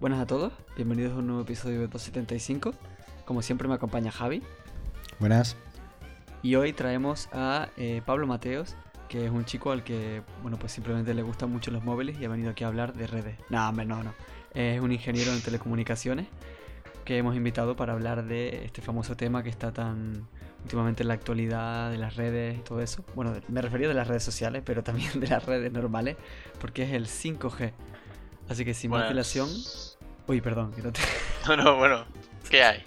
Buenas a todos, bienvenidos a un nuevo episodio de 275. Como siempre me acompaña Javi. Buenas. Y hoy traemos a eh, Pablo Mateos, que es un chico al que, bueno, pues simplemente le gustan mucho los móviles y ha venido aquí a hablar de redes. No, hombre, no, no. Es un ingeniero en telecomunicaciones que hemos invitado para hablar de este famoso tema que está tan últimamente en la actualidad de las redes y todo eso. Bueno, me refería de las redes sociales, pero también de las redes normales, porque es el 5G. Así que sin más dilación... Uy, perdón, que no te... No, no, bueno, ¿qué hay?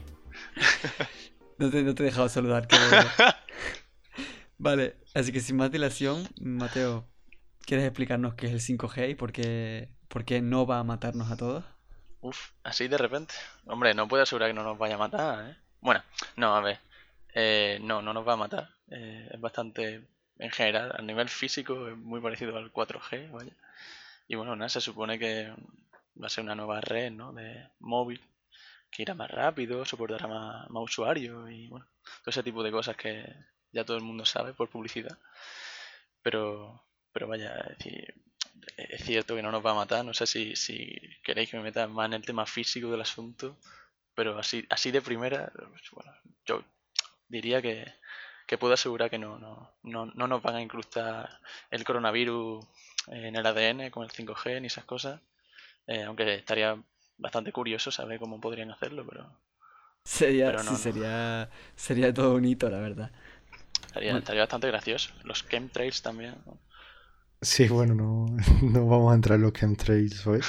no, te, no te he dejado saludar, que... Vale, así que sin más dilación, Mateo, ¿quieres explicarnos qué es el 5G y por qué, por qué no va a matarnos a todos? Uf, así de repente. Hombre, no puedo asegurar que no nos vaya a matar, ¿eh? Bueno, no, a ver. Eh, no, no nos va a matar. Eh, es bastante, en general, a nivel físico, es muy parecido al 4G, vaya. Y bueno, nada, se supone que va a ser una nueva red, ¿no? De móvil, que irá más rápido, soportará más, usuarios y bueno, todo ese tipo de cosas que ya todo el mundo sabe por publicidad. Pero, pero vaya, es decir, es cierto que no nos va a matar. No sé si, si queréis que me meta más en el tema físico del asunto, pero así, así de primera, bueno, yo diría que, que puedo asegurar que no, no, no, no nos van a incrustar el coronavirus en el ADN con el 5G ni esas cosas. Eh, aunque estaría bastante curioso saber cómo podrían hacerlo, pero. Sería, sí, sería, sería todo un hito, la verdad. Estaría, estaría bastante gracioso. Los chemtrails también. Sí, bueno, no, no vamos a entrar en los chemtrails hoy.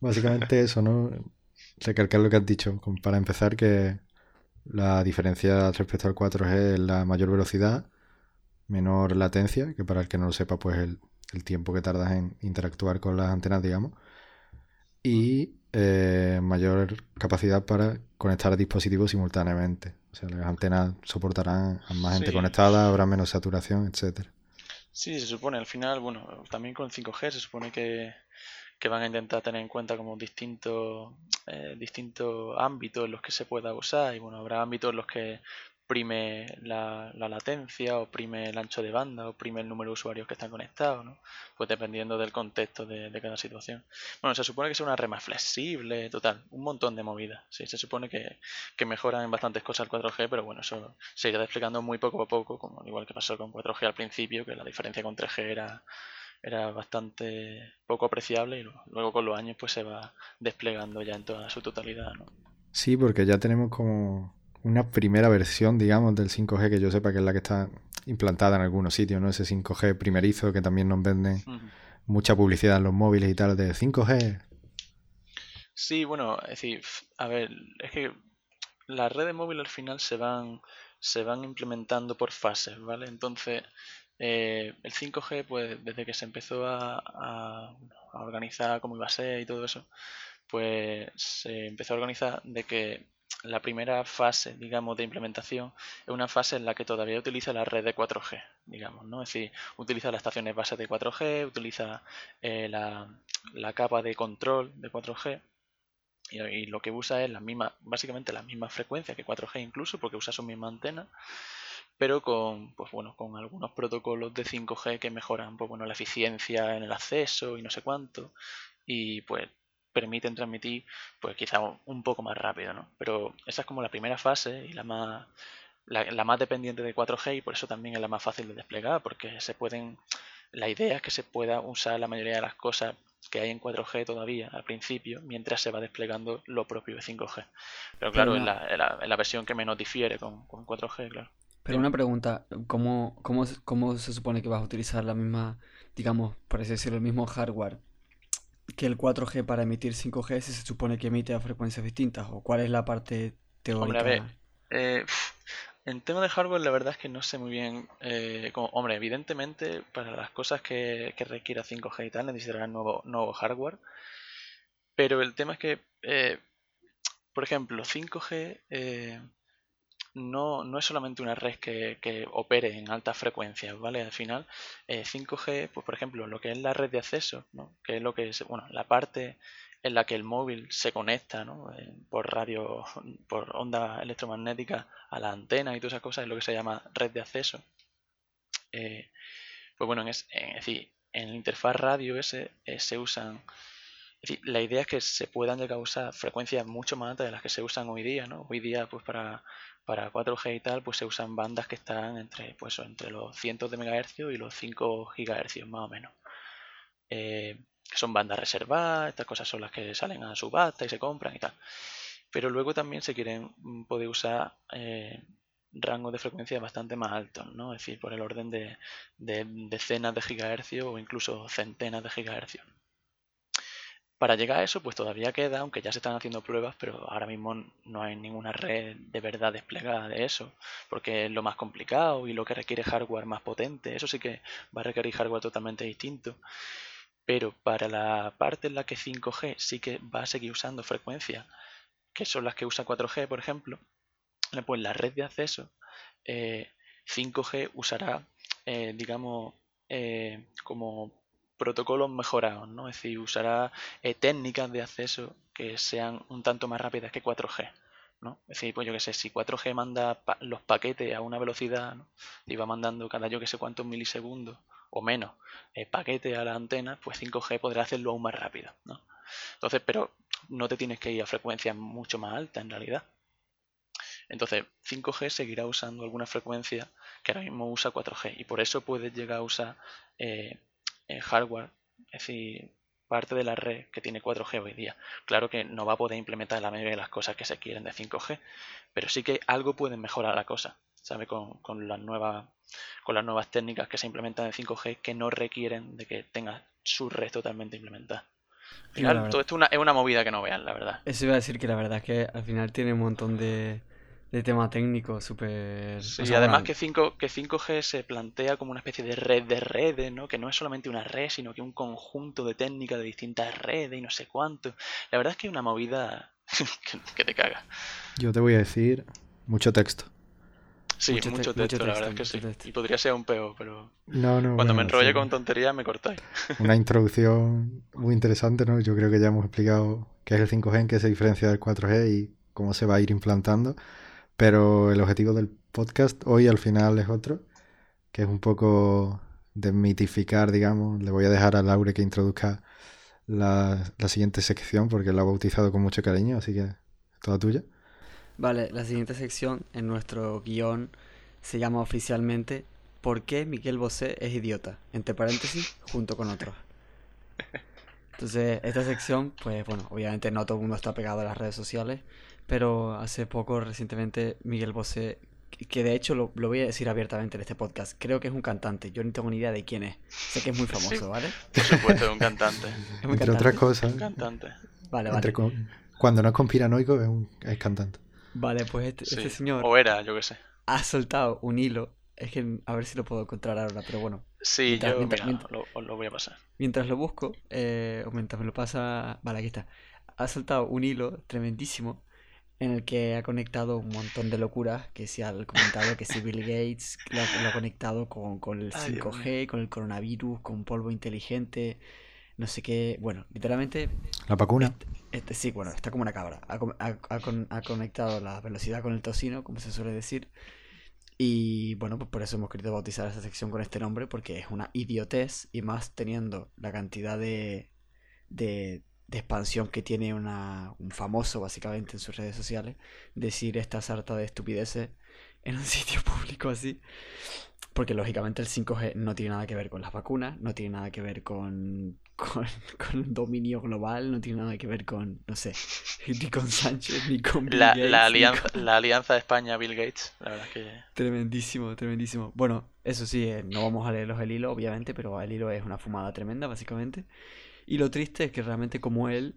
Básicamente eso, ¿no? Recalcar lo que has dicho. Para empezar, que la diferencia respecto al 4G es la mayor velocidad, menor latencia, que para el que no lo sepa, pues el, el tiempo que tardas en interactuar con las antenas, digamos, y eh, mayor capacidad para conectar dispositivos simultáneamente. O sea, las antenas soportarán a más gente conectada, habrá menos saturación, etcétera. Sí, se supone, al final, bueno, también con 5G se supone que, que van a intentar tener en cuenta como distintos, eh, distintos ámbitos en los que se pueda usar y bueno, habrá ámbitos en los que prime la, latencia o prime el ancho de banda o prime el número de usuarios que están conectados, ¿no? Pues dependiendo del contexto de, cada situación. Bueno, se supone que es una red más flexible, total, un montón de movidas. Sí, se supone que, que mejoran en bastantes cosas el 4G, pero bueno, eso se irá desplegando muy poco a poco, como igual que pasó con 4G al principio, que la diferencia con 3G era era bastante poco apreciable y luego con los años pues se va desplegando ya en toda su totalidad, ¿no? Sí, porque ya tenemos como una primera versión, digamos, del 5G que yo sepa que es la que está implantada en algunos sitios, ¿no? Ese 5G primerizo que también nos venden mucha publicidad en los móviles y tal de 5G. Sí, bueno, es decir, a ver, es que las redes móviles al final se van se van implementando por fases, ¿vale? Entonces, eh, el 5G, pues desde que se empezó a, organizar cómo iba a ser y todo eso, pues se empezó a organizar de que la primera fase, digamos, de implementación es una fase en la que todavía utiliza la red de 4G, digamos, ¿no? Es decir, utiliza las estaciones base de 4G, utiliza eh, la, capa de control de 4G y, lo que usa es la misma, básicamente la misma frecuencia que 4G incluso, porque usa su misma antena, pero con, pues bueno, con algunos protocolos de 5G que mejoran, pues bueno, la eficiencia en el acceso y no sé cuánto, y pues permiten transmitir pues quizá un poco más rápido, ¿no? Pero esa es como la primera fase y la más la, más dependiente de 4G y por eso también es la más fácil de desplegar porque se pueden la idea es que se pueda usar la mayoría de las cosas que hay en 4G todavía al principio mientras se va desplegando lo propio de 5G. Pero claro, es, la, la, versión que menos difiere con, con 4G, claro. Pero una pregunta, ¿cómo, cómo, ¿cómo se supone que vas a utilizar la misma, digamos, por así decirlo, el mismo hardware que el 4G para emitir 5G si se supone que emite a frecuencias distintas? ¿O cuál es la parte teórica? Hombre, a ver, eh, en tema de hardware la verdad es que no sé muy bien. Eh, hombre, evidentemente para las cosas que, que requiera 5G y tal necesitarán nuevo, nuevo hardware. Pero el tema es que, eh, por ejemplo, 5G no, no es solamente una red que, que opere en altas frecuencias, ¿vale? Al final, 5G, eh, pues por ejemplo, lo que es la red de acceso, ¿no? Que es lo que es, bueno, la parte en la que el móvil se conecta ¿no? Eh, por radio, por onda electromagnética a la antena y todas esas cosas, es lo que se llama red de acceso. Eh, pues bueno, en, es, decir, en el interfaz radio ese se usan es decir, la idea es que se puedan llegar a usar frecuencias mucho más altas de las que se usan hoy día, ¿no? Hoy día, pues para, para 4G y tal, pues se usan bandas que están entre, pues, entre los cientos de megahercios y los 5 gigahercios más o menos. Eh, son bandas reservadas, estas cosas son las que salen a subasta y se compran y tal. Pero luego también se quieren mm, poder usar eh, rangos de frecuencia bastante más altos, ¿no? Es decir, por el orden de, de decenas de gigahercios o incluso centenas de gigahercios. Para llegar a eso, pues todavía queda, aunque ya se están haciendo pruebas, pero ahora mismo no hay ninguna red de verdad desplegada de eso, porque es lo más complicado y lo que requiere hardware más potente. Eso sí que va a requerir hardware totalmente distinto. Pero para la parte en la que 5G sí que va a seguir usando frecuencias, que son las que usa 4G, por ejemplo, pues la red de acceso 5G eh, usará, eh, digamos, eh, como protocolos mejorados, ¿no? Es decir, usará eh, técnicas de acceso que sean un tanto más rápidas que 4G, ¿no? Es decir, pues yo que sé, si 4G manda los paquetes a una velocidad, y va mandando cada yo que sé cuántos milisegundos o menos eh, paquetes a la antena, pues 5G podrá hacerlo aún más rápido, ¿no? Entonces, pero no te tienes que ir a frecuencias mucho más altas en realidad. Entonces, 5G seguirá usando alguna frecuencia que ahora mismo usa 4G y por eso puedes llegar a usar eh, hardware, es decir, parte de la red que tiene 4G hoy día. Claro que no va a poder implementar la mayoría de las cosas que se quieren de 5G, pero sí que algo puede mejorar la cosa, ¿sabe? Con, con, las nuevas, con las nuevas técnicas que se implementan en 5G que no requieren de que tenga su red totalmente implementada. Al todo esto es una, es una movida que no vean, la verdad. Eso iba a decir que la verdad es que al final tiene un montón de, de tema técnico súper... Sí, y además que, 5, que 5G se plantea como una especie de red de redes, ¿no? Que no es solamente una red, sino que un conjunto de técnicas de distintas redes y no sé cuánto. La verdad es que es una movida que, te caga. Yo te voy a decir mucho texto. Sí, mucho, texto, la verdad es que sí. Y podría ser un peo, pero no, no, cuando me enrolle con tonterías me cortáis. Una introducción muy interesante, ¿no? Yo creo que ya hemos explicado qué es el 5G, en qué se diferencia del 4G y cómo se va a ir implantando. Pero el objetivo del podcast hoy al final es otro, que es un poco desmitificar, digamos. Le voy a dejar a Laure que introduzca la, siguiente sección porque la ha bautizado con mucho cariño, así que toda tuya. Vale, la siguiente sección en nuestro guion se llama oficialmente ¿Por qué Miguel Bosé es idiota? Entre paréntesis, junto con otros. Entonces, esta sección, pues bueno, obviamente no todo el mundo está pegado a las redes sociales, pero hace poco, recientemente, Miguel Bosé, que de hecho lo, voy a decir abiertamente en este podcast, creo que es un cantante. Yo no tengo ni idea de quién es. Sé que es muy famoso, ¿vale? Por supuesto, es un cantante. Entre otras cosas. Un cantante. Vale, vale. Cuando no es conspiranoico, es, un... es cantante. Vale, pues este, este señor. O era, yo qué sé. Ha soltado un hilo. Es que a ver si lo puedo encontrar ahora, pero bueno. Sí, yo lo, voy a pasar. Mientras lo busco, eh, o mientras me lo pasa. Vale, aquí está. Ha soltado un hilo tremendísimo en el que ha conectado un montón de locuras, que se ha comentado que si Bill Gates lo, ha conectado con, con el 5G, con el coronavirus, con polvo inteligente, no sé qué, bueno, literalmente... La vacuna. Este, este sí, bueno, está como una cabra. Ha, ha, ha, conectado la velocidad con el tocino, como se suele decir. Y bueno, pues por eso hemos querido bautizar esta sección con este nombre, porque es una idiotez, y más teniendo la cantidad de, de de expansión que tiene una, un famoso básicamente en sus redes sociales, decir esta sarta de estupideces en un sitio público así. Porque lógicamente el 5G no tiene nada que ver con las vacunas, no tiene nada que ver con, con, con dominio global, no tiene nada que ver con, no sé, ni con Sánchez, ni con Bill la, Gates, la, alianza, la alianza de España-Bill Gates, la verdad que... Tremendísimo, tremendísimo. Bueno, eso sí, eh, no vamos a leerlos el hilo, obviamente, pero el hilo es una fumada tremenda, básicamente. Y lo triste es que realmente como él,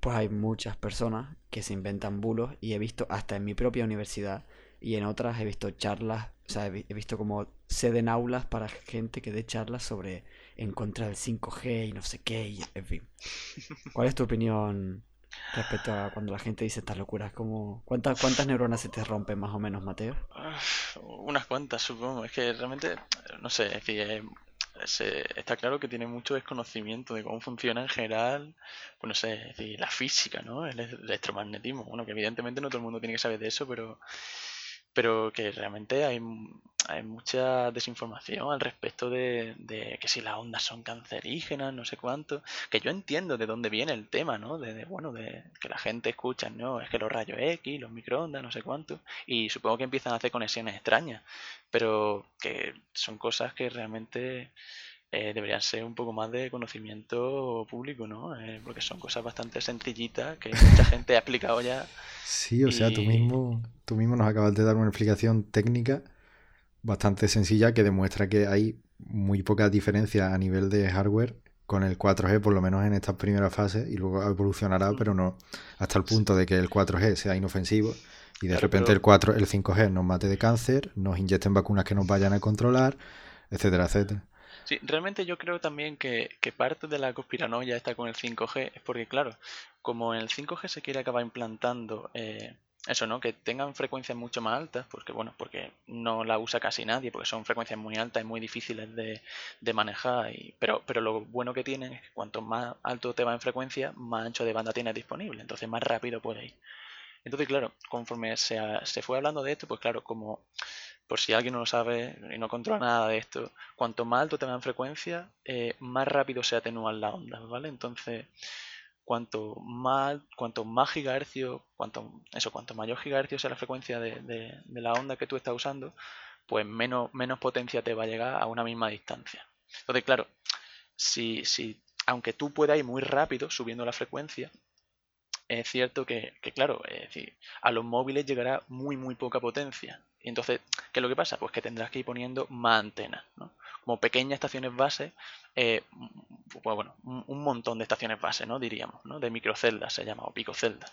pues hay muchas personas que se inventan bulos y he visto hasta en mi propia universidad y en otras he visto charlas, o sea, he visto como seden aulas para gente que dé charlas sobre en contra del 5G y no sé qué, y en fin. ¿Cuál es tu opinión respecto a cuando la gente dice estas locuras? Como, ¿cuántas, ¿Cuántas neuronas se te rompen más o menos, Mateo? unas cuantas, supongo. Es que realmente, no sé, es decir, está claro que tiene mucho desconocimiento de cómo funciona en general, pues no sé, la física, ¿no? El electromagnetismo. Bueno, que evidentemente no todo el mundo tiene que saber de eso, pero pero que realmente hay, hay mucha desinformación al respecto de, que si las ondas son cancerígenas, no sé cuánto, que yo entiendo de dónde viene el tema, ¿no? De, bueno, de que la gente escucha, ¿no? Es que los rayos X, los microondas, no sé cuánto, y supongo que empiezan a hacer conexiones extrañas, pero que son cosas que realmente eh, deberían ser un poco más de conocimiento público, ¿no? Eh, porque son cosas bastante sencillitas que mucha gente ha explicado ya. Sí, o sea, tú mismo, tú mismo nos acabas de dar una explicación técnica bastante sencilla que demuestra que hay muy poca diferencia a nivel de hardware con el 4G, por lo menos en estas primeras fases, y luego evolucionará, pero no hasta el punto de que el 4G sea inofensivo y de repente el 4, el 5G nos mate de cáncer, nos inyecten vacunas que nos vayan a controlar, etcétera, etcétera. Sí, realmente yo creo también que, parte de la conspiranoia está con el 5G, es porque, claro, como el 5G se quiere acabar implantando eh, eso, ¿no? Que tengan frecuencias mucho más altas, porque, bueno, porque no la usa casi nadie, porque son frecuencias muy altas y muy difíciles de, manejar, pero, pero lo bueno que tienen es que cuanto más alto te va en frecuencia, más ancho de banda tienes disponible, entonces más rápido puede ir. Entonces, claro, conforme se, se fue hablando de esto, pues claro, como por si alguien no lo sabe y no controla nada de esto, cuanto más alto tengan frecuencia, eh, más rápido se atenúan las ondas, ¿vale? Entonces, cuanto más, cuanto más gigahercios, cuanto, eso, cuanto mayor gigahercio sea la frecuencia de, la onda que tú estás usando, pues menos, menos potencia te va a llegar a una misma distancia. Entonces, claro, si, si aunque tú puedas ir muy rápido subiendo la frecuencia, es cierto que, que, claro, es decir, a los móviles llegará muy, muy poca potencia. Y entonces, ¿qué es lo que pasa? Pues que tendrás que ir poniendo más antenas, ¿no? Como pequeñas estaciones base, eh, pues bueno, un montón de estaciones base, ¿no? Diríamos, ¿no? De microceldas se llama, o picoceldas.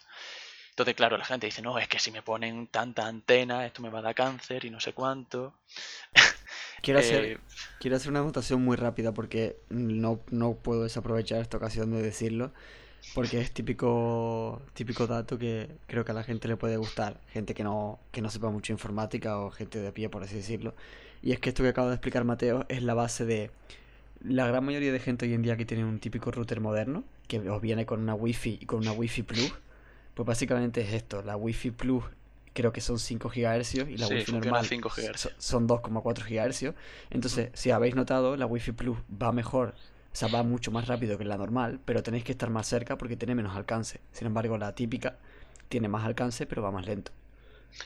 Entonces, claro, la gente dice, no, es que si me ponen tanta antena, esto me va a dar cáncer y no sé cuánto. Quiero hacer, eh, quiero hacer una anotación muy rápida porque no, no puedo desaprovechar esta ocasión de decirlo porque es típico, típico dato que creo que a la gente le puede gustar, gente que no, que no sepa mucho informática o gente de pie, por así decirlo. Y es que esto que acabo de explicar Mateo es la base de la gran mayoría de gente hoy en día que tiene un típico router moderno, que os viene con una Wi-Fi y con una Wi-Fi Plus, pues básicamente es esto, la Wi-Fi Plus creo que son 5 GHz y la Wi-Fi normal 5 GHz. son 2,4 GHz. Entonces, si habéis notado, la Wi-Fi Plus va mejor o sea, va mucho más rápido que la normal, pero tenéis que estar más cerca porque tiene menos alcance. Sin embargo, la típica tiene más alcance, pero va más lento.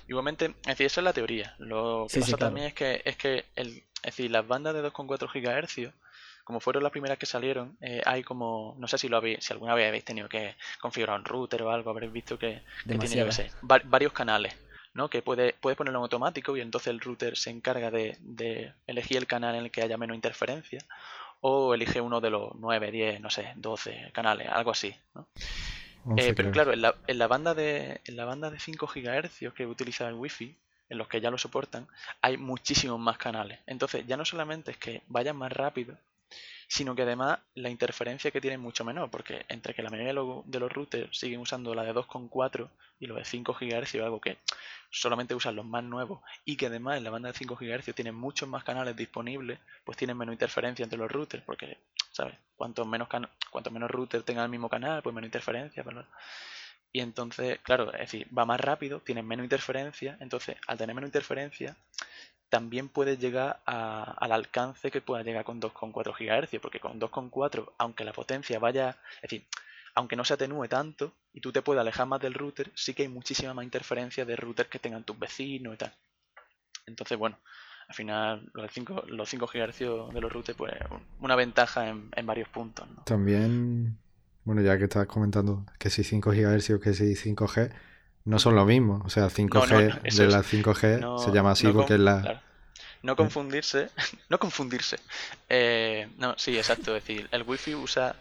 Igualmente, es decir, eso es la teoría. Lo que pasa también es que, es que el, es decir, las bandas de 2,4 GHz, como fueron las primeras que salieron, eh, hay como, no sé si lo habéis, si alguna vez habéis tenido que configurar un router o algo, habréis visto que, tiene varios canales. ¿no? que puede, puedes ponerlo en automático y entonces el router se encarga de, de, elegir el canal en el que haya menos interferencia o elige uno de los 9, 10, no sé, 12 canales, algo así. Eh, pero claro, en la, en la, banda de, en la banda de 5 GHz que utiliza el Wi-Fi, en los que ya lo soportan, hay muchísimos más canales. Entonces, ya no solamente es que vayan más rápido, sino que además la interferencia que tiene es mucho menor, porque entre que la mayoría de los, routers siguen usando la de 2.4 y los de 5 GHz, algo que solamente usan los más nuevos, y que además en la banda de 5 GHz tienen muchos más canales disponibles, pues tienen menos interferencia entre los routers, porque, ¿sabes? Cuanto menos, cuanto menos router tengan el mismo canal, pues menos interferencia, ¿verdad? Y entonces, claro, es decir, va más rápido, tienen menos interferencia, entonces al tener menos interferencia, también puedes llegar al alcance que pueda llegar con 2,4 GHz, porque con 2,4, aunque la potencia vaya, es decir, aunque no se atenúe tanto y tú te puedas alejar más del router, sí que hay muchísima más interferencia de routers que tengan tus vecinos y tal. Entonces, bueno, al final los 5, los 5 GHz de los routers, pues una ventaja en, varios puntos. También, bueno, ya que estás comentando que si 5 GHz o que si 5G, no son lo mismo. O sea, 5G de la 5G se llama así porque es la... No confundirse, no confundirse. Eh, no, sí, exacto. Es decir, el Wi-Fi usa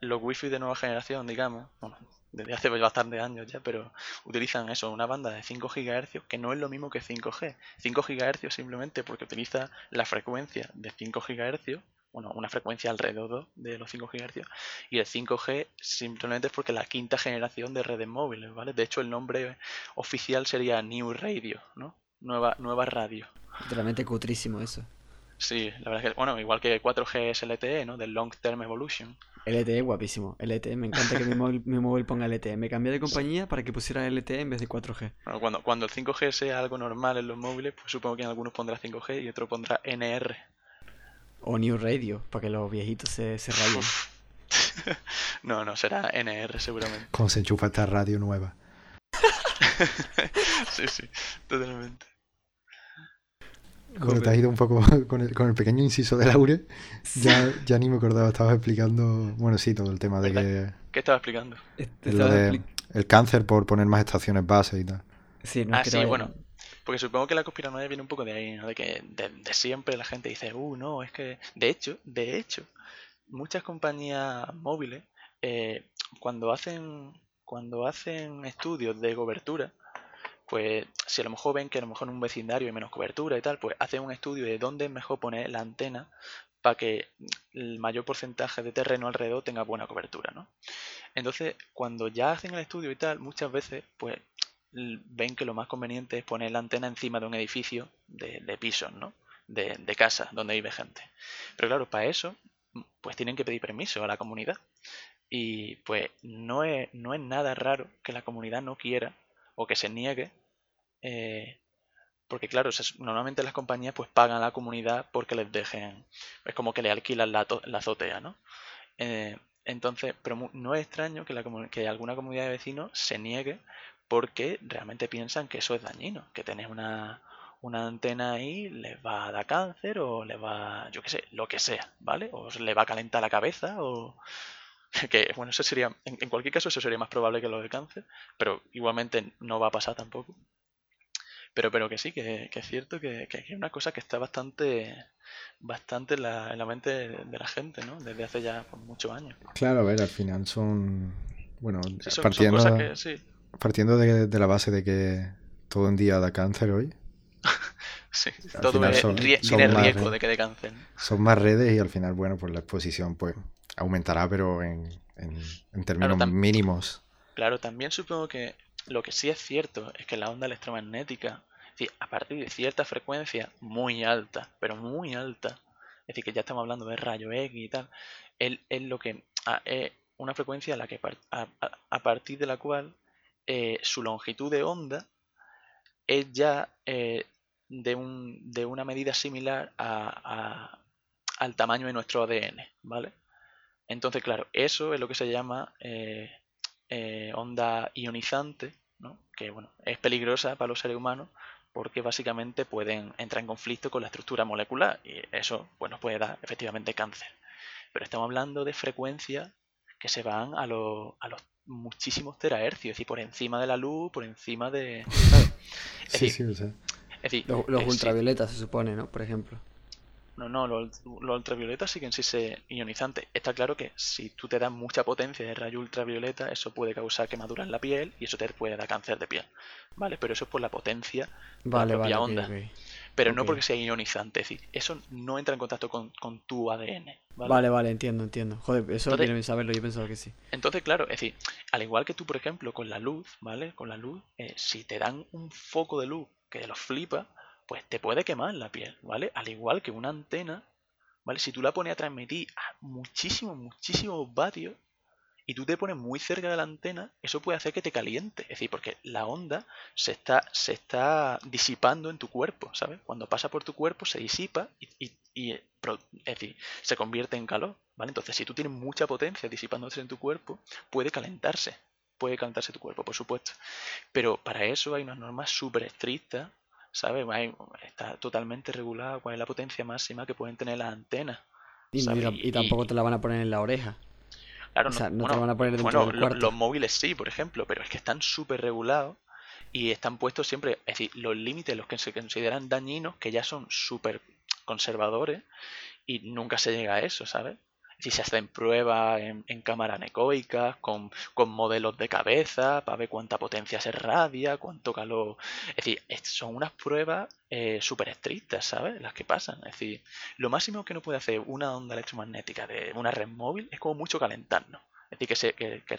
los Wi-Fi de nueva generación, digamos, bueno, desde hace bastantes años ya, pero utilizan eso, una banda de 5 GHz que no es lo mismo que 5G. 5 GHz simplemente porque utiliza la frecuencia de 5 GHz bueno, una frecuencia alrededor de los 5 GHz y el 5G simplemente es porque la quinta generación de redes móviles, ¿vale? De hecho el nombre oficial sería New Radio, ¿no? Nueva, nueva radio. Realmente cutrísimo eso. Sí, la verdad es que, bueno, igual que 4G es LTE, ¿no? Del Long Term Evolution. LTE guapísimo. LTE, me encanta que mi móvil, mi móvil ponga LTE. Me cambié de compañía para que pusiera LTE en vez de 4G. Bueno, cuando, cuando el 5G sea algo normal en los móviles, pues supongo que en algunos pondrá 5G y otro pondrá NR. O New Radio, para que los viejitos se, se rayen. No, no, será NR seguramente. Cómo se enchufa esta radio nueva. sí, sí, totalmente. Bueno, te has ido un poco con el, con el pequeño inciso de Laure. Ya, ya ni me acordaba, estabas explicando, bueno, sí, todo el tema de que ¿Qué estaba explicando? Lo de el cáncer por poner más estaciones base y tal. Sí, no Ah, es que sí, bueno. Porque supongo que la conspiranoia viene un poco de ahí, ¿no? De que de, siempre la gente dice, uh, no, es que... De hecho, de hecho, muchas compañías móviles, eh, cuando hacen cuando hacen estudios de cobertura, pues si a lo mejor ven que a lo mejor en un vecindario hay menos cobertura y tal, pues hacen un estudio de dónde es mejor poner la antena para que el mayor porcentaje de terreno alrededor tenga buena cobertura, ¿no? Entonces, cuando ya hacen el estudio y tal, muchas veces, pues ven que lo más conveniente es poner la antena encima de un edificio de, de pisos, ¿no? De, de casas donde vive gente. Pero claro, para eso, pues tienen que pedir permiso a la comunidad. Y pues no es, no es nada raro que la comunidad no quiera o que se niegue. eh, porque claro, normalmente las compañías pues pagan a la comunidad porque les dejen, es como que le alquilan la, azotea, ¿no? Eh, entonces, pero no es extraño que alguna comunidad de vecinos se niegue porque realmente piensan que eso es dañino, que tener una, una antena ahí les va a dar cáncer o les va, yo qué sé, lo que sea, ¿vale? O le va a calentar la cabeza o... Que, bueno, eso sería, en, en cualquier caso eso sería más probable que lo del cáncer, pero igualmente no va a pasar tampoco. Pero, pero que sí, que, que es cierto que, que es una cosa que está bastante, bastante en la, en la mente de la gente, ¿no? Desde hace ya pues, muchos años. Claro, a ver, al final son, bueno, Sí, son, son partiendo, cosas que sí, partiendo de, de la base de que todo un día da cáncer hoy, sí. Todo es- son- rie- son tiene riesgo de que dé cáncer. son más redes y al final, bueno, pues la exposición pues aumentará, pero en, en, en términos mínimos. Claro, también supongo que lo que sí es cierto es que la onda electromagnética, es decir, a partir de cierta frecuencia muy alta, pero muy alta, es decir, que ya estamos hablando de rayo X y tal, es, lo que a- es una frecuencia a la que par- a, a- a partir de la cual eh, su longitud de onda es ya eh, de, un, de una medida similar a- al tamaño de nuestro ADN, ¿vale? Entonces, claro, eso es lo que se llama eh, onda ionizante, ¿no? que bueno, es peligrosa para los seres humanos porque básicamente pueden entrar en conflicto con la estructura molecular y eso bueno, puede dar efectivamente cáncer. Pero estamos hablando de frecuencias que se van a, los a los muchísimos terahercios, es decir, por encima de la luz, por encima de... ¿sabes? Es Sí, decir, sí, o sea, es decir, Los, los sí. ultravioletas se supone, ¿no? Por ejemplo. No, no, los, los ultravioletas siguen sin ser ionizantes. Está claro que si tú te das mucha potencia de rayo ultravioleta, eso puede causar quemaduras en la piel y eso te puede dar cáncer de piel. ¿Vale? Pero eso es por la potencia de la Vale, propia vale, onda. ok. Pero no porque sea ionizante. Es decir, eso no entra en contacto con, con tu ADN. ¿vale? Vale, vale, entiendo, entiendo. Joder, eso Entonces- viene bien saberlo, yo pensaba que sí. Entonces, claro, es decir, al igual que tú, por ejemplo, con la luz, ¿vale? Con la luz, eh, si te dan un foco de luz que los flipa, pues te puede quemar la piel, ¿vale? Al igual que una antena, ¿vale? Si tú la pones a transmitir a muchísimos, muchísimos vatios y tú te pones muy cerca de la antena, eso puede hacer que te caliente. Es decir, porque la onda se está, se está disipando en tu cuerpo, ¿sabes? Cuando pasa por tu cuerpo se disipa y, y- es decir, se convierte en calor, ¿vale? Entonces, si tú tienes mucha potencia disipándose en tu cuerpo, puede calentarse. Puede calentarse tu cuerpo, por supuesto. Pero para eso hay unas normas súper estrictas, ¿sabes? Hay- está totalmente regulado cuál es la potencia máxima que pueden tener las antenas. Y tampoco te la van a poner en la oreja. Claro, O sea, no te bueno, van a poner dentro bueno, del lo- cuarto. los móviles sí, por ejemplo, pero es que están súper regulados y están puestos siempre, es decir, los límites, los que se consideran dañinos, que ya son súper conservadores y nunca se llega a eso, ¿sabes? Si se hacen pruebas en, en anecoicas, con, con modelos de cabeza, para ver cuánta potencia se radia, cuánto calor. Es decir, son unas pruebas eh, súper estrictas, ¿sabes? Las que pasan. Es decir, lo máximo que no puede hacer una onda electromagnética de una red móvil es como mucho calentarnos. Es decir, que se, que, que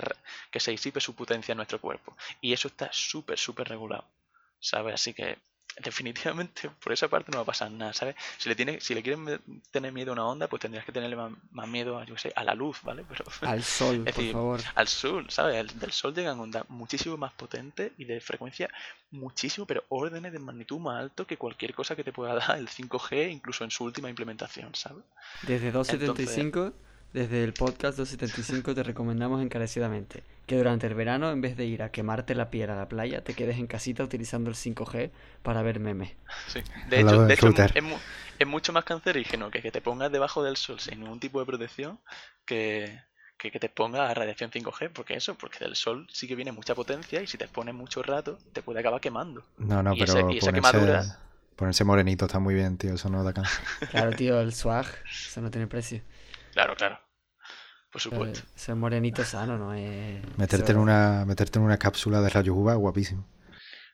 que se disipe su potencia en nuestro cuerpo. Y eso está súper, súper regulado. ¿Sabes? Así que definitivamente por esa parte no va a pasar nada, ¿sabes? Si le tienes, si le quieren tener miedo a una onda, pues tendrías que tenerle más, miedo a, yo sé, a la luz, ¿vale? Pero, al sol, por favor. Al sol, ¿sabes? del sol llegan ondas muchísimo más potentes y de frecuencia muchísimo, pero órdenes de magnitud más alto que cualquier cosa que te pueda dar el 5G, incluso en su última implementación, ¿sabes? Desde 275 desde el podcast 275 te recomendamos encarecidamente que durante el verano, en vez de ir a quemarte la piel a la playa, te quedes en casita utilizando el 5G para ver memes. Sí. De hecho, es, mucho más cancerígeno que que te pongas debajo del sol sin ningún tipo de protección que, que, te pongas a radiación 5G, porque eso, porque del sol sí que viene mucha potencia y si te pones mucho rato te puede acabar quemando. No, no, pero esa quemadura... ponerse morenito está muy bien, tío, eso no da cáncer. Claro, tío, el swag, eso no tiene precio. Claro, claro. Por supuesto. Ser morenito sano, ¿no? meterte, en una, meterte en una cápsula de rayos UVA, guapísimo.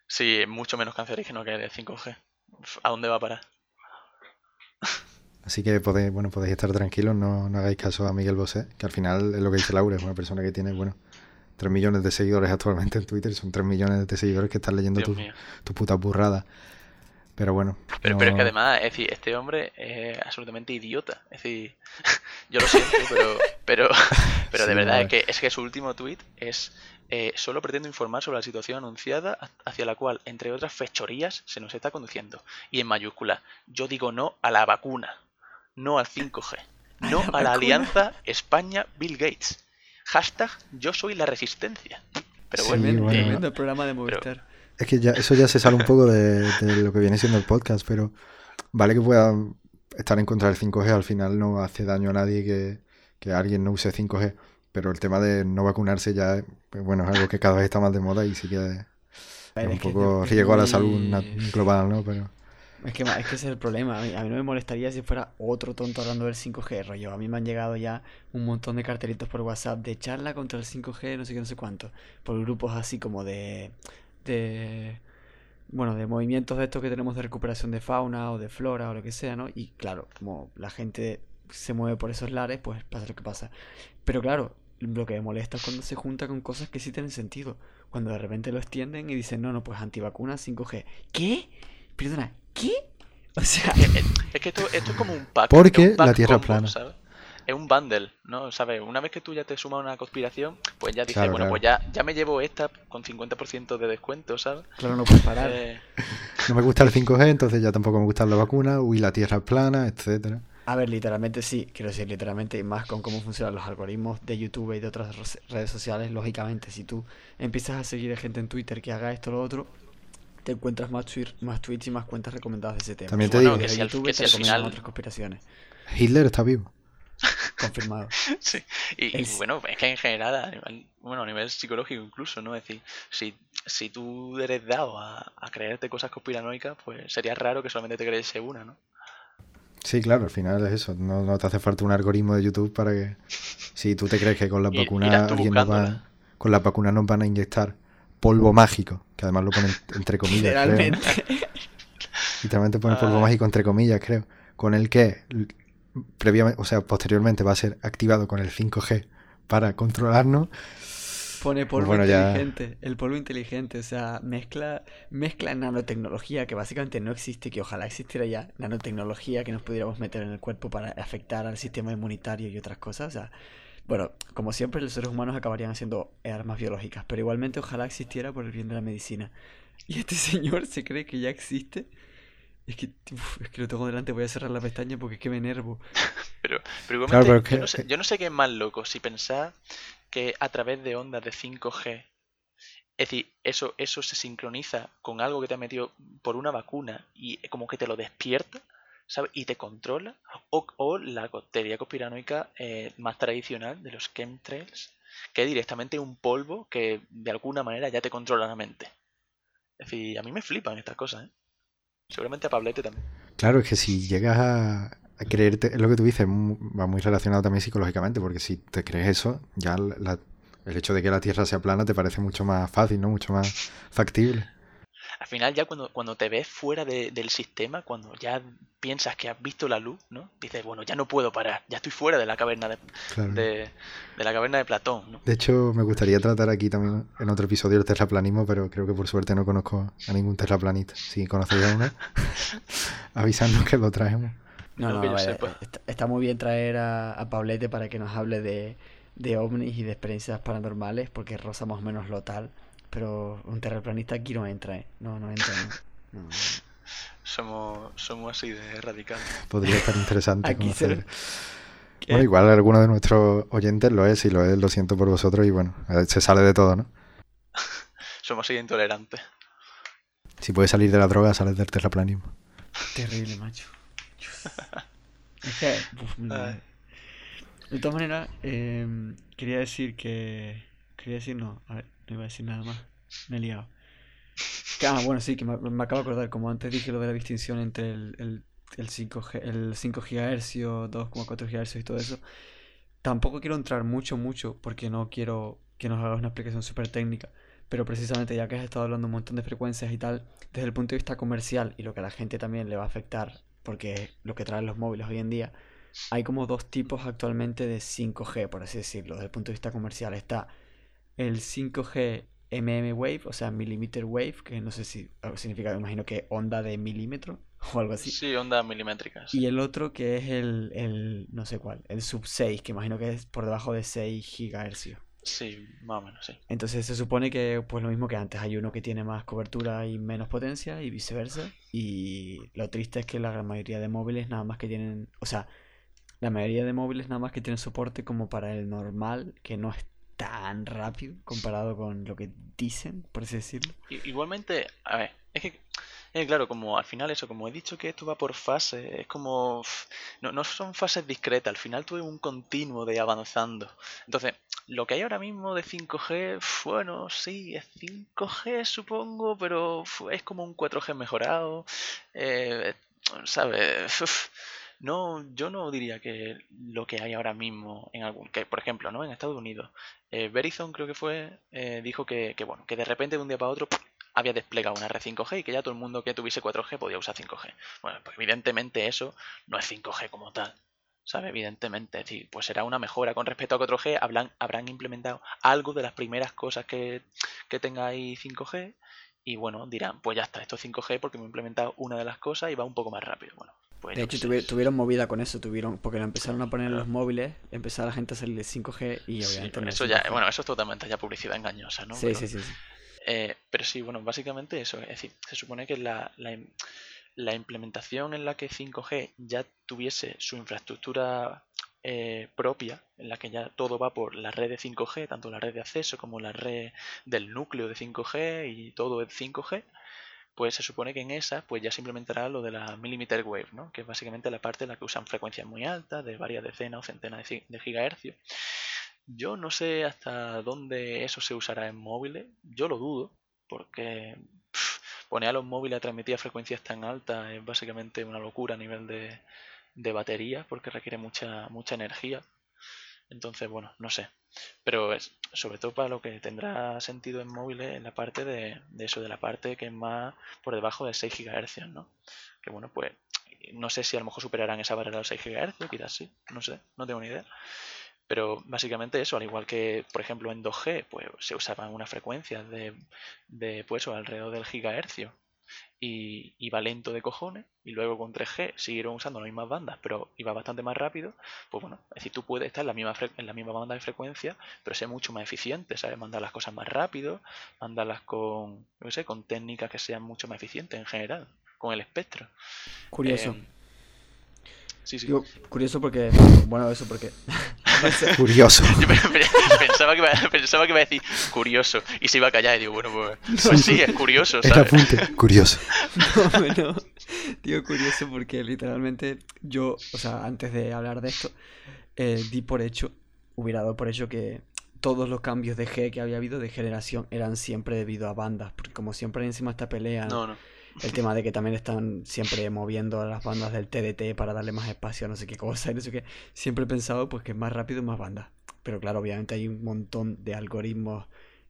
Sí, es mucho menos cancerígeno que el 5G. ¿A dónde va a parar? Así que podéis, bueno, podéis estar tranquilos, no, hagáis caso a Miguel Bosé, que al final es lo que dice Laura, es una persona que tiene, bueno, 3 millones de seguidores actualmente en Twitter, son 3 millones de seguidores que están leyendo tu, tu puta burrada. Pero bueno. Pero, pero es que además, es decir, este hombre es absolutamente idiota. Es decir, yo lo siento, pero, pero, pero de verdad es que, es que su último tweet es eh, solo pretendo informar sobre la situación anunciada hacia la cual, entre otras fechorías, se nos está conduciendo. Y en mayúscula, yo digo no a la vacuna, no al 5G, no a la, alianza España-Bill Gates. Hashtag yo soy la resistencia. Pero bueno, el programa de Movistar. Es que ya, eso ya se sale un poco de, lo que viene siendo el podcast, pero vale que pueda estar en contra del 5G, al final no hace daño a nadie que, alguien no use 5G, pero el tema de no vacunarse ya, pues bueno, es algo que cada vez está más de moda y sí que es, un poco riesgo a la salud global, ¿no? Pero... Es que, es que ese es el problema. A mí, a mí, no me molestaría si fuera otro tonto hablando del 5G, rollo. A mí me han llegado ya un montón de cartelitos por WhatsApp de charla contra el 5G, no sé qué, no sé cuánto. Por grupos así como de de bueno, de movimientos de estos que tenemos de recuperación de fauna o de flora o lo que sea, ¿no? Y claro, como la gente se mueve por esos lares, pues pasa lo que pasa. Pero claro, lo que me molesta es cuando se junta con cosas que sí tienen sentido. Cuando de repente lo extienden y dicen, no, no, pues antivacunas 5G. ¿Qué? Perdona, ¿qué? O sea, es que esto, esto es como un pack. Porque la Tierra plana es un bundle, ¿no? ¿Sabes? Una vez que tú ya te sumas una conspiración, pues ya dices, bueno, pues ya, ya me llevo esta con 50% de descuento, ¿sabes? Claro, no puedes parar. Eh, no me gusta el 5G, entonces ya tampoco me gusta la vacuna, uy, la tierra plana, etcétera. A ver, literalmente sí, quiero decir, literalmente, y más con cómo funcionan los algoritmos de YouTube y de otras redes sociales, lógicamente, si tú empiezas a seguir a gente en Twitter que haga esto o lo otro, te encuentras más, más tweets y más cuentas recomendadas de ese tema. También te digo que si YouTube te final... otras conspiraciones. Hitler está vivo. Confirmado. sí. Y, bueno, es que en general, a nivel, bueno, a nivel psicológico incluso, ¿no? Es decir, si, si tú eres dado a, creerte cosas conspiranoicas, pues sería raro que solamente te crees una, ¿no? Sí, claro, al final es eso. No, te hace falta un algoritmo de YouTube para que. Si tú te crees que con las vacunas con las vacunas nos van a inyectar polvo mágico, que además lo ponen entre comillas. Literalmente. Literalmente ponen polvo mágico entre comillas, creo. Con el que previamente, o sea, posteriormente va a ser activado con el 5G para controlarnos. Pone polvo inteligente, el polvo inteligente, o sea, mezcla, mezcla nanotecnología que básicamente no existe, que ojalá existiera ya, nanotecnología que nos pudiéramos meter en el cuerpo para afectar al sistema inmunitario y otras cosas, o sea, bueno, como siempre los seres humanos acabarían haciendo armas biológicas, pero igualmente ojalá existiera por el bien de la medicina. Y este señor se cree que ya existe es que, es que lo tengo delante, voy a cerrar la pestaña porque es que me enervo. pero, pero igualmente, yo, no sé, yo, no sé, qué es más loco, si pensar que a través de ondas de 5G, es decir, eso, eso se sincroniza con algo que te ha metido por una vacuna y como que te lo despierta, ¿sabes? Y te controla, o, o la teoría conspiranoica eh, más tradicional de los chemtrails, que es directamente un polvo que de alguna manera ya te controla la mente. Es decir, a mí me flipan estas cosas, ¿eh? Seguramente a Pablete también. Claro, es que si llegas a, creerte, es lo que tú dices, va muy relacionado también psicológicamente, porque si te crees eso, ya el hecho de que la Tierra sea plana te parece mucho más fácil, ¿no? Mucho más factible. Al final ya cuando, cuando te ves fuera del sistema, cuando ya piensas que has visto la luz, ¿no? Dices, bueno, ya no puedo parar, ya estoy fuera de la caverna de, de, la caverna de Platón, ¿no? De hecho, me gustaría tratar aquí también en otro episodio el terraplanismo, pero creo que por suerte no conozco a ningún terraplanista. Si conocéis a uno, avisando que lo traemos. No, no, está, muy bien traer a, a Pablete para que nos hable de, de ovnis y de experiencias paranormales, porque rosa más o menos lo tal. Pero un terraplanista aquí no entra, ¿eh? No, no entra. Somos, somos así de radical. Podría estar interesante conocer. Bueno, igual alguno de nuestros oyentes lo es, y lo es, lo siento por vosotros, y bueno, se sale de todo, ¿no? somos así intolerantes. Si puedes salir de la droga, sales del terraplanismo. Terrible, macho. es que, de todas maneras, em, quería decir que. Quería decir, no, a ver, no iba a decir nada más. Me he liado. Ah, bueno, sí, que me, acabo de acordar, como antes dije lo de la distinción entre el, el, 5G, el 5 GHz, 2,4 GHz y todo eso. Tampoco quiero entrar mucho, mucho, porque no quiero que nos hagas una explicación súper técnica. Pero precisamente ya que has estado hablando un montón de frecuencias y tal, desde el punto de vista comercial y lo que a la gente también le va a afectar, porque lo que traen los móviles hoy en día, hay como dos tipos actualmente de 5G, por así decirlo, desde el punto de vista comercial. Está el 5G MM Wave, o sea, Millimeter Wave, que no sé si significa, me imagino que onda de milímetro o algo así. Sí, onda milimétricas. Y el otro que es el, el, no sé cuál, el sub 6, que imagino que es por debajo de 6 GHz. Sí, más o menos, sí. Entonces se supone que, pues lo mismo que antes, hay uno que tiene más cobertura y menos potencia y viceversa. Y lo triste es que la gran mayoría de móviles nada más que tienen, o sea, la mayoría de móviles nada más que tienen soporte como para el normal, que no es tan rápido comparado con lo que dicen, por así decirlo. Igualmente, a ver, es que, claro, como al final eso, como he dicho que esto va por fases, es como, no, no son fases discretas, al final tuve un continuo de avanzando. Entonces, lo que hay ahora mismo de 5G, bueno, sí, es 5G supongo, pero es como un 4G mejorado, eh, ¿sabes? No, yo no diría que lo que hay ahora mismo en algún, que por ejemplo, ¿no? En Estados Unidos, eh, Verizon creo que fue, eh, dijo que, que, bueno, que de repente de un día para otro había desplegado una red 5G y que ya todo el mundo que tuviese 4G podía usar 5G. Bueno, pues evidentemente eso no es 5G como tal. ¿Sabe? Evidentemente, decir, pues será una mejora con respecto a 4G, habrán, habrán implementado algo de las primeras cosas que, que tenga ahí 5G y bueno, dirán, pues ya está, esto es 5G porque me he implementado una de las cosas y va un poco más rápido. Bueno, pues de hecho, tuvieron movida con eso, tuvieron porque lo empezaron a poner en los móviles, empezó la gente a salir de 5G y obviamente eso ya, bueno, eso es totalmente ya publicidad engañosa, ¿no? Sí, pero, sí, sí. sí. Eh, pero sí, bueno, básicamente eso, es decir, se supone que la, la, implementación en la que 5G ya tuviese su infraestructura eh, propia, en la que ya todo va por la red de 5G, tanto la red de acceso como la red del núcleo de 5G y todo es 5G, pues se supone que en esa pues ya se implementará lo de la millimeter wave, ¿no? que es básicamente la parte en la que usan frecuencias muy altas, de varias decenas o centenas de, gigahercios. Yo no sé hasta dónde eso se usará en móviles, yo lo dudo, porque poner a los móviles a transmitir a frecuencias tan altas es básicamente una locura a nivel de, de batería, porque requiere mucha, mucha energía. Entonces, bueno, no sé. Pero es, sobre todo para lo que tendrá sentido en móviles en la parte de, eso, de la parte que es más por debajo de 6 GHz, ¿no? Que bueno, pues no sé si a lo mejor superarán esa barrera de los 6 GHz, quizás sí, no sé, no tengo ni idea. Pero básicamente eso, al igual que por ejemplo en 2G, pues se usaban unas frecuencias de, de pues alrededor del gigahercio y iba lento de cojones y luego con 3G siguieron usando las mismas bandas pero iba bastante más rápido pues bueno es decir tú puedes estar en la misma en la misma banda de frecuencia pero ser mucho más eficiente sabes mandar las cosas más rápido mandarlas con no sé con técnicas que sean mucho más eficientes en general con el espectro. Curioso. Em, sí, sí. curioso porque bueno eso porque Curioso. pensaba, que iba, pensaba que iba a decir curioso y se iba a callar y digo, bueno, pues, pues sí, es curioso. ¿sabes? curioso. No, bueno, digo curioso porque literalmente yo, o sea, antes de hablar de esto, eh, di por hecho, hubiera dado por hecho que todos los cambios de G que había habido de generación eran siempre debido a bandas, porque como siempre hay encima esta pelea. No, no el tema de que también están siempre moviendo las bandas del TDT para darle más espacio a no sé qué cosa y no sé qué. Siempre he pensado pues que es más rápido más bandas. Pero claro, obviamente hay un montón de algoritmos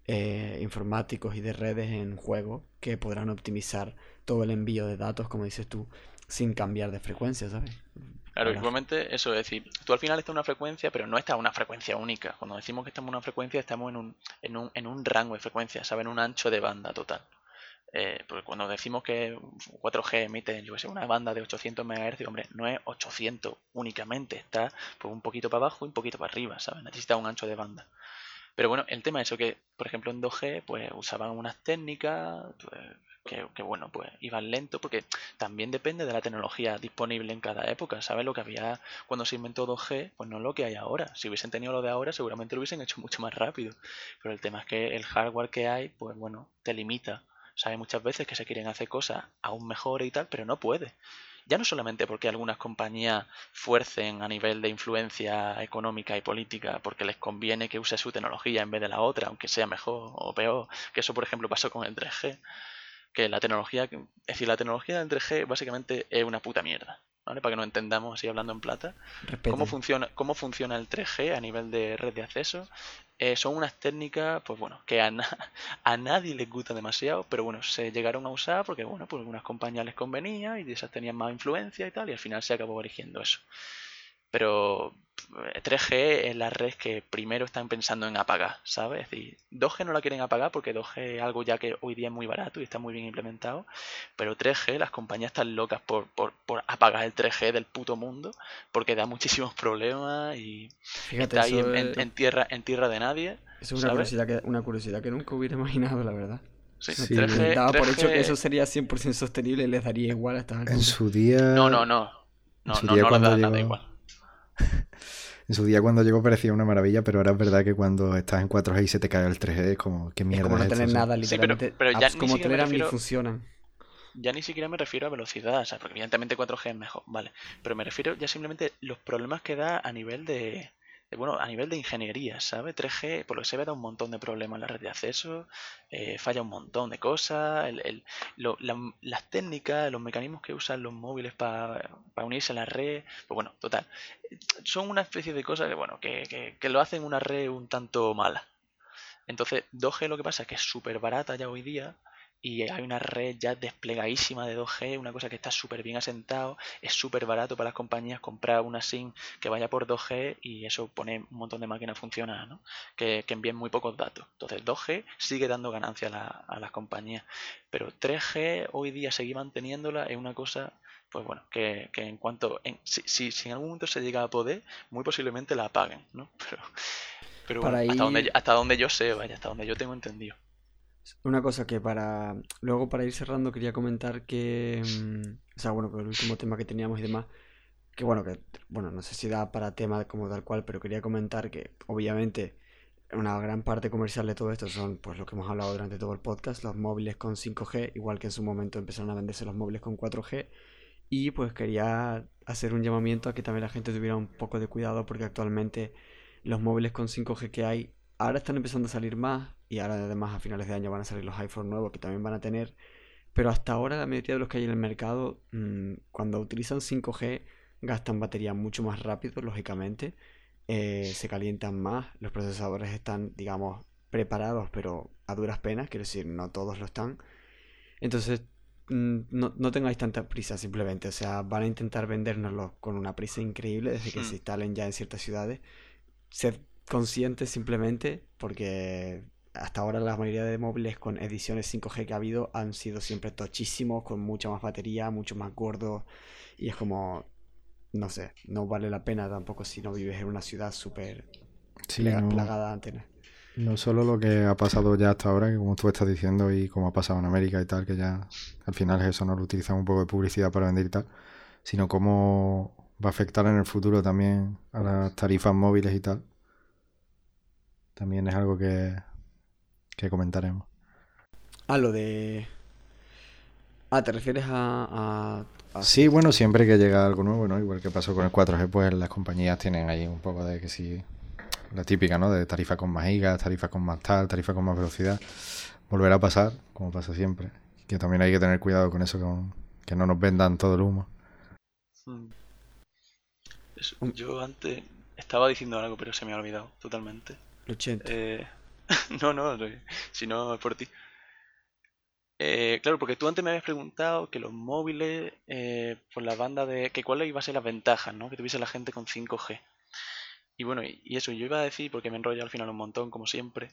eh, informáticos y de redes en juego que podrán optimizar todo el envío de datos, como dices tú, sin cambiar de frecuencia, ¿sabes? Claro, igualmente eso es decir, tú al final estás en una frecuencia, pero no estás en una frecuencia única. Cuando decimos que estamos en una frecuencia, estamos en un, en un, en un rango de frecuencia, ¿sabes? En un ancho de banda total. Eh, porque cuando decimos que 4G emite, yo sé, una banda de 800 MHz, hombre, no es 800 únicamente, está pues, un poquito para abajo y un poquito para arriba, ¿sabes? Necesita un ancho de banda. Pero bueno, el tema es que, por ejemplo, en 2G, pues usaban unas técnicas pues, que, bueno, pues iban lento, porque también depende de la tecnología disponible en cada época, ¿sabes? Lo que había cuando se inventó 2G, pues no es lo que hay ahora. Si hubiesen tenido lo de ahora, seguramente lo hubiesen hecho mucho más rápido. Pero el tema es que el hardware que hay, pues bueno, te limita. Sabe muchas veces que se quieren hacer cosas aún mejores y tal, pero no puede. Ya no solamente porque algunas compañías fuercen a nivel de influencia económica y política porque les conviene que use su tecnología en vez de la otra, aunque sea mejor o peor, que eso por ejemplo pasó con el 3G, que la tecnología, es decir, la tecnología del 3G básicamente es una puta mierda. ¿Vale? Para que nos entendamos así hablando en plata. ¿Cómo funciona, ¿Cómo funciona el 3G a nivel de red de acceso? Eh, son unas técnicas, pues bueno, que a, a, nadie les gusta demasiado, pero bueno, se llegaron a usar porque, bueno, pues algunas compañías les convenía y esas tenían más influencia y tal, y al final se acabó eligiendo eso. Pero 3G es la red que primero están pensando en apagar, ¿sabes? Es decir, 2G no la quieren apagar porque 2G es algo ya que hoy día es muy barato y está muy bien implementado, pero 3G, las compañías están locas por, por, por apagar el 3G del puto mundo porque da muchísimos problemas y está ahí en, tierra, en tierra de nadie. Es una curiosidad, que, una curiosidad que nunca hubiera imaginado, la verdad. Sí, 3G, daba por hecho que eso sería 100% sostenible y les daría igual hasta En su día... No, no, no. No, no, no les da nada igual. En su día cuando llegó parecía una maravilla, pero ahora es verdad que cuando estás en 4G y se te cae el 3G es como, ¿qué mierda es como no tener nada, literalmente. pero, ya como Telegram ni funcionan. Ya ni siquiera me refiero a velocidad, o sea, porque evidentemente 4G es mejor, vale. Pero me refiero ya simplemente los problemas que da a nivel de, bueno, a nivel de ingeniería, ¿sabes? 3G, por lo que se ve, da un montón de problemas en la red de acceso, eh, falla un montón de cosas, las técnicas, los mecanismos que usan los móviles para unirse a la red, pues bueno, total, son una especie de cosas que, bueno, que, que lo hacen una red un tanto mala. Entonces, 2G lo que pasa es que es súper barata ya hoy día, y hay una red ya desplegadísima de 2G, una cosa que está súper bien asentado, es súper barato para las compañías comprar una SIM que vaya por 2G y eso pone un montón de máquinas funcionadas, ¿no? que, envíen muy pocos datos. Entonces 2G sigue dando ganancias a, las compañías, pero 3G hoy día seguir manteniéndola es una cosa pues bueno, que, en cuanto, en, si, si, en algún momento se llega a poder, muy posiblemente la apaguen, ¿no? Pero, pero hasta, donde, hasta donde yo sé, vaya, hasta donde yo tengo entendido. Una cosa que para. Luego, para ir cerrando, quería comentar que. Mm, o sea, bueno, con el último tema que teníamos y demás. Que bueno, que. Bueno, no sé si da para tema como tal cual, pero quería comentar que, obviamente, una gran parte comercial de todo esto son, pues, lo que hemos hablado durante todo el podcast: los móviles con 5G, igual que en su momento empezaron a venderse los móviles con 4G. Y pues quería hacer un llamamiento a que también la gente tuviera un poco de cuidado, porque actualmente los móviles con 5G que hay ahora están empezando a salir más y ahora además a finales de año van a salir los iPhone nuevos que también van a tener. Pero hasta ahora la mayoría de los que hay en el mercado, mm, cuando utilizan 5G, gastan batería mucho más rápido, lógicamente. Eh, se calientan más, los procesadores están, digamos, preparados, pero a duras penas, quiero decir, no todos lo están. Entonces, mm, no, no, tengáis tanta prisa simplemente, o sea, van a intentar vendérnoslo con una prisa increíble desde que se hmm. instalen ya en ciertas ciudades. Sed conscientes simplemente porque hasta ahora la mayoría de móviles con ediciones 5G que ha habido han sido siempre tochísimos, con mucha más batería, mucho más gordos. Y es como, no sé, no vale la pena tampoco si no vives en una ciudad súper plagada de antenas. No solo lo que ha pasado ya hasta ahora, que como tú estás diciendo, y como ha pasado en América y tal, que ya al final eso no lo utilizan un poco de publicidad para vender y tal, sino cómo va a afectar en el futuro también a las tarifas móviles y tal. También es algo que, que comentaremos. Ah, lo de... Ah, ¿te refieres a, Sí, bueno, siempre que llega algo nuevo, ¿no? Igual que pasó con el 4G, pues las compañías tienen ahí un poco de que sí... La típica, ¿no? De tarifa con más gigas, tarifa con más tal, tarifa con más velocidad. Volverá a pasar, como pasa siempre. Que también hay que tener cuidado con eso, con, que no nos vendan todo el humo. Hmm. yo antes estaba diciendo algo, pero se me ha olvidado totalmente. Eh, no, no, si no es por ti. Eh, claro, porque tú antes me habías preguntado que los móviles, eh, por la banda de. que cuáles iban a ser las ventajas, ¿no? Que tuviese la gente con 5G. Y bueno, y, eso, yo iba a decir, porque me enrollo al final un montón, como siempre,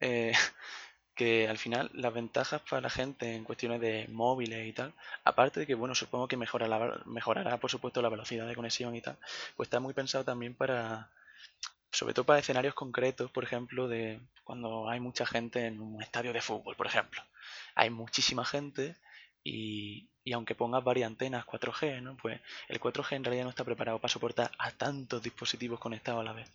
eh, que al final las ventajas para la gente en cuestiones de móviles y tal, aparte de que, bueno, supongo que mejorará, mejorará por supuesto la velocidad de conexión y tal, pues está muy pensado también para, sobre todo para escenarios concretos, por ejemplo, de cuando hay mucha gente en un estadio de fútbol, por ejemplo. Hay muchísima gente y, y aunque pongas varias antenas 4G, ¿no? pues el 4G en realidad no está preparado para soportar a tantos dispositivos conectados a la vez.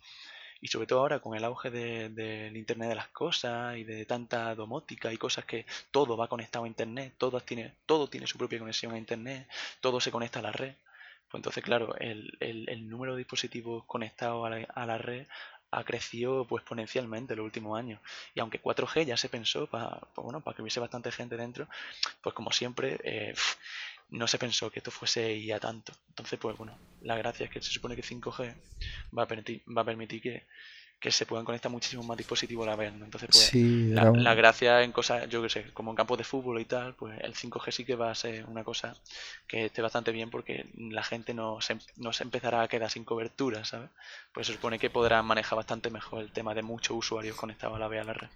Y sobre todo ahora con el auge del Internet de las cosas y de tanta domótica y cosas que todo va conectado a Internet, todo tiene, todo tiene su propia conexión a Internet, todo se conecta a la red. Pues entonces, claro, el, el, número de dispositivos conectados a la, a la red ha crecido pues, exponencialmente en los últimos años. Y aunque 4G ya se pensó para pues, bueno, para que hubiese bastante gente dentro, pues como siempre, eh, no se pensó que esto fuese ya tanto. Entonces, pues bueno, la gracia es que se supone que 5G va a permitir, va a permitir que, que se puedan conectar muchísimos más dispositivos a la vez. Entonces, pues, la, gracia en cosas, yo que sé, como en campos de fútbol y tal, pues el 5G sí que va a ser una cosa que esté bastante bien porque la gente no se, no se empezará a quedar sin cobertura, ¿sabes? Pues se supone que podrán manejar bastante mejor el tema de muchos usuarios conectados a la vez a la red.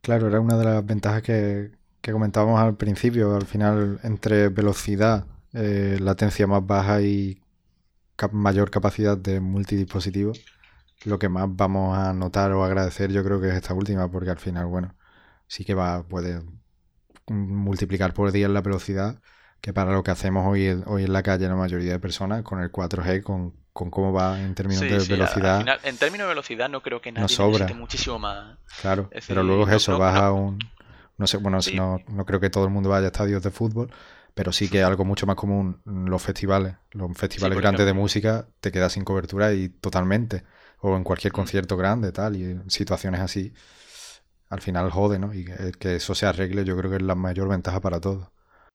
Claro, era una de las ventajas que, que comentábamos al principio. Al final, entre velocidad, eh, latencia más baja y mayor capacidad de multidispositivos lo que más vamos a notar o agradecer yo creo que es esta última, porque al final, bueno, sí que va, puede multiplicar por 10 la velocidad, que para lo que hacemos hoy, hoy en la calle la mayoría de personas, con el 4G, con, cómo va en términos de velocidad. en términos de velocidad no creo que nadie sobra. muchísimo más. Claro, pero luego es eso, vas a un... No sé, bueno, no, no creo que todo el mundo vaya a estadios de fútbol, pero sí que algo mucho más común, los festivales, los festivales grandes de música, te quedas sin cobertura y totalmente o en cualquier concierto grande, tal, y en situaciones así, al final jode, ¿no? Y que, eso se arregle yo creo que es la mayor ventaja para todos.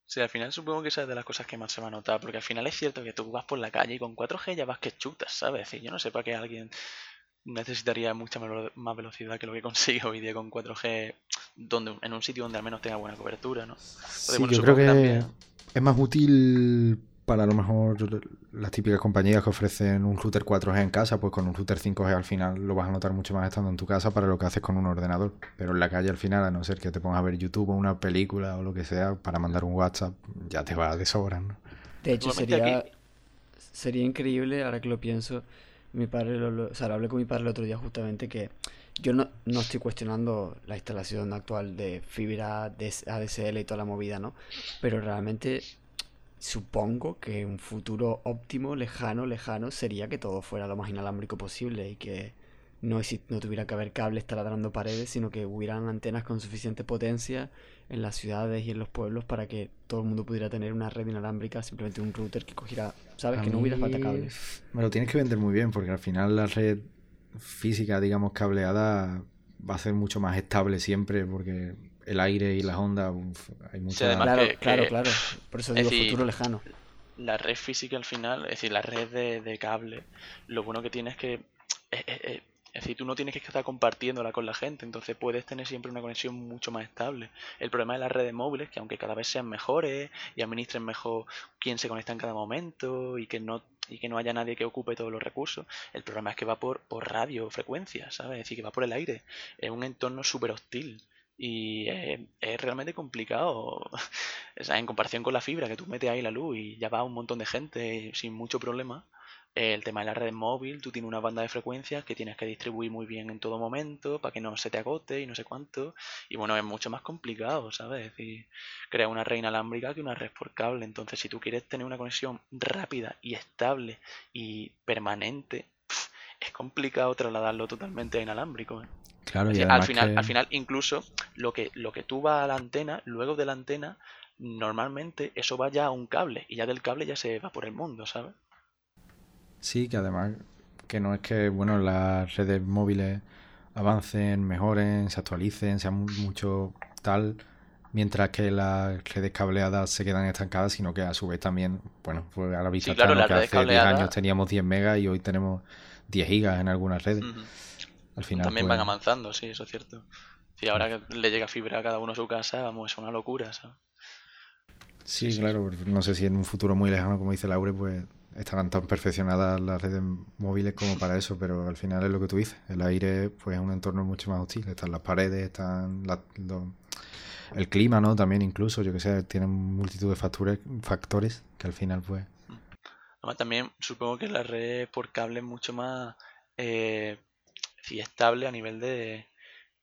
Sí, al final supongo que esa es de las cosas que más se va a notar, porque al final es cierto que tú vas por la calle y con 4G ya vas que chutas, ¿sabes? Y yo no sé para qué alguien necesitaría mucha más velocidad que lo que consigue hoy día con 4G donde, en un sitio donde al menos tenga buena cobertura, ¿no? sí, yo creo que, es más útil para a lo mejor las típicas compañías que ofrecen un router 4G en casa, pues con un router 5G al final lo vas a notar mucho más estando en tu casa para lo que haces con un ordenador. Pero en la calle al final, a no ser que te pongas a ver YouTube o una película o lo que sea, para mandar un WhatsApp, ya te va de sobra, ¿no? De hecho, sería, sería increíble, ahora que lo pienso, mi padre lo, o sea, hablé con mi padre el otro día justamente que yo no, no estoy cuestionando la instalación actual de fibra ADSL y toda la movida, ¿no? Pero realmente supongo que un futuro óptimo, lejano, lejano, sería que todo fuera lo más inalámbrico posible y que no, no tuviera que haber cables taladrando paredes, sino que hubieran antenas con suficiente potencia en las ciudades y en los pueblos para que todo el mundo pudiera tener una red inalámbrica, simplemente un router que cogiera, ¿sabes? que no hubiera falta cables. Me lo tienes que vender muy bien porque al final la red física, digamos, cableada va a ser mucho más estable siempre porque el aire y las ondas, hay mucha... claro, claro, claro, por eso digo futuro lejano. La red física al final, es decir, la red de, cable, lo bueno que tiene es que... es decir, tú no tienes que estar compartiéndola con la gente, entonces puedes tener siempre una conexión mucho más estable. El problema de las redes móviles, que aunque cada vez sean mejores y administren mejor quién se conecta en cada momento y que no y que no haya nadie que ocupe todos los recursos, el problema es que va por, por radio frecuencia, ¿sabes? Es decir, que va por el aire. Es un entorno súper hostil. Y es, realmente complicado. o sea, en comparación con la fibra, que tú metes ahí la luz y ya va un montón de gente sin mucho problema. El tema de la red móvil, tú tienes una banda de frecuencias que tienes que distribuir muy bien en todo momento para que no se te agote y no sé cuánto. Y bueno, es mucho más complicado, ¿sabes? Es decir, crear una red inalámbrica que una red por cable. Entonces, si tú quieres tener una conexión rápida y estable y permanente, es complicado trasladarlo totalmente a inalámbrico. ¿eh? Claro, y al final, al final incluso lo que, lo que tú vas a la antena, luego de la antena, normalmente eso va ya a un cable y ya del cable ya se va por el mundo, ¿sabes? Sí, que además que no es que bueno las redes móviles avancen, mejoren, se actualicen, sean mucho tal, mientras que las redes cableadas se quedan estancadas, sino que a su vez también, bueno, pues a la vista que hace 10 años teníamos 10 megas y hoy tenemos 10 gigas en algunas redes. Al final, También van pues, avanzando, sí, eso es cierto. Si ahora que le llega fibra a cada uno a su casa, vamos, es una locura, ¿sabes? Sí, claro, porque no sé si en un futuro muy lejano, como dice Laure, pues estarán tan perfeccionadas las redes móviles como para eso, pero al final es lo que tú dices. El aire pues es un entorno mucho más hostil. Están las paredes, están la- el clima, ¿no? También incluso, yo que sé, tienen multitud de factores, factores que al final pues... Además, también supongo que la red por cable es mucho más eh, sí, estable a nivel de,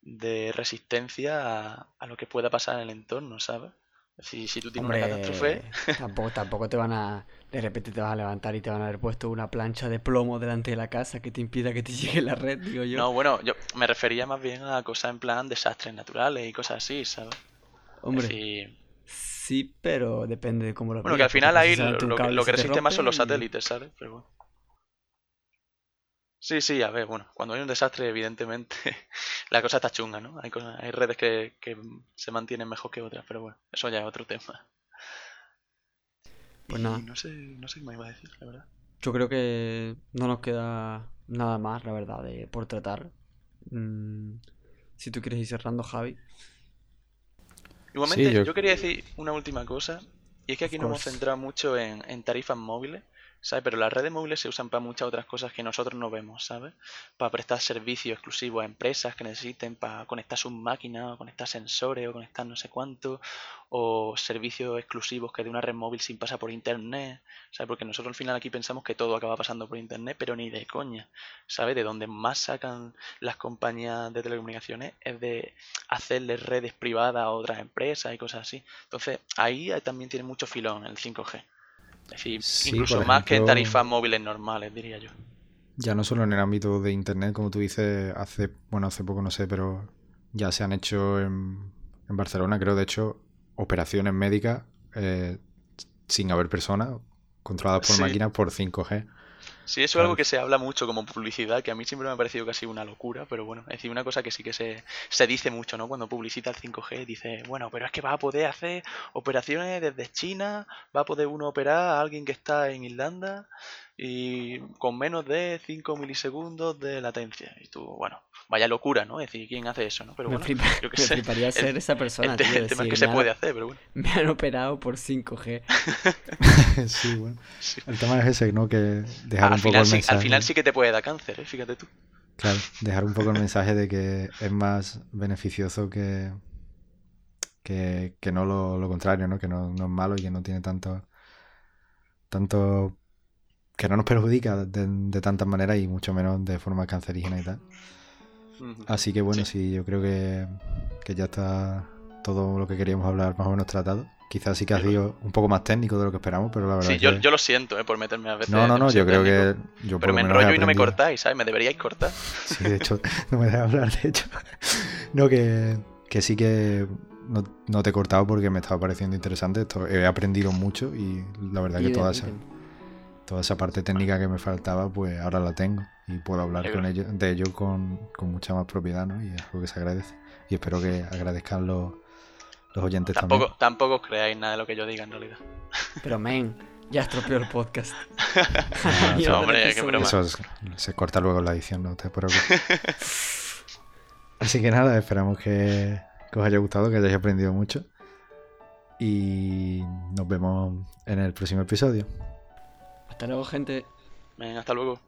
de resistencia a, a lo que pueda pasar en el entorno, ¿sabes? Es decir, si tú tienes una catástrofe, tampoco, tampoco te van a. De repente te vas a levantar y te van a haber puesto una plancha de plomo delante de la casa que te impida que te llegue la red, digo yo. no, bueno, yo me refería más bien a cosas en plan desastres naturales y cosas así, ¿sabes? Es Hombre, decir, sí, pero depende de cómo lo bueno, que al final ahí lo, que, lo resiste más son los y- satélites, ¿sabes? Pero bueno. Sí, sí, a ver, bueno, cuando hay un desastre, evidentemente, la cosa está chunga, ¿no? Hay, cosas- hay redes que, que se mantienen mejor que otras, pero bueno, eso ya es otro tema. Pues Y nada. no sé, no sé qué me iba a decir, la verdad. Yo creo que no nos queda nada más, la verdad, de, por tratar. Mm, si tú quieres ir cerrando, Javi. Igualmente, Sí, yo- yo... quería decir una última cosa, y es que aquí nos hemos centrado mucho en, en tarifas móviles, ¿sabes? Pero las redes móviles se usan para muchas otras cosas que nosotros no vemos, ¿sabes? Para prestar servicios exclusivos a empresas que necesiten, para conectar sus máquinas, o conectar sensores, o conectar no sé cuánto, o servicios exclusivos que de una red móvil sin pasar por internet, ¿sabes? Porque nosotros al final aquí pensamos que todo acaba pasando por internet, pero ni de coña, ¿sabes? De donde más sacan las compañías de telecomunicaciones es de hacerle redes privadas a otras empresas y cosas así. Entonces, ahí también tiene mucho filón el 5G. Es decir, Sí, incluso más que tarifas móviles normales, diría yo. Ya no solo en el ámbito de internet, como tú dices, hace, bueno, hace poco no sé, pero ya se han hecho en, en Barcelona, creo, de hecho, operaciones médicas eh, sin haber personas, controladas por Sí. máquinas por 5G. Sí, eso es algo que se habla mucho como publicidad, que a mí siempre me ha parecido casi una locura, pero bueno, es decir, una cosa que sí que se, se dice mucho, ¿no? Cuando publicita el 5G, dice, bueno, pero es que va a poder hacer operaciones desde China, va a poder uno operar a alguien que está en Irlanda y con menos de 5 milisegundos de latencia. Y tú, bueno, vaya locura, ¿no? Es decir, ¿quién hace eso, no? Pero me, bueno, flipa- yo qué me sé. fliparía el- ser esa persona, el, tío. te- el tema es que se puede hacer, pero bueno. Me han operado por 5G. sí, bueno. Sí. El tema es ese, ¿no? Que dejar Al un poco final, el sí, mensaje. al final sí que te puede dar cáncer, ¿eh? Fíjate tú. Claro, dejar un poco el mensaje de que es más beneficioso que, que, que no lo, lo contrario, ¿no? Que no, no es malo y que no tiene tanto, tanto, que no nos perjudica de, de tantas maneras y mucho menos de forma cancerígena y tal. Así que bueno, Sí. sí, yo creo que, que ya está todo lo que queríamos hablar más o menos tratado. Quizás sí que ha sido un poco más técnico de lo que esperamos, pero la verdad Sí, es yo, que... yo lo siento, ¿eh? Por meterme a veces. No, no, no, yo creo técnico. que yo Pero me enrollo y no me cortáis, ¿sabes? Me deberíais cortar. Sí, de hecho, no me dejas hablar, de hecho. No, que, que sí que no, no te he cortado porque me estaba pareciendo interesante. Esto, he aprendido mucho y la verdad que toda esa, toda esa parte técnica que me faltaba, pues ahora la tengo y puedo hablar con ello, de ello con, con mucha más propiedad, ¿no? Y es algo que se agradece. Y espero que agradezcan los, los oyentes Tampoco, también. tampoco os creáis nada de lo que yo diga en realidad. Pero, men, ya estropeó el podcast. No, hombre, qué broma. Eso es- se corta luego en la edición, no te preocupes. Así que nada, esperamos que, que os haya gustado, que hayáis aprendido mucho. Y nos vemos en el próximo episodio. Hasta luego, gente. Venga, hasta luego.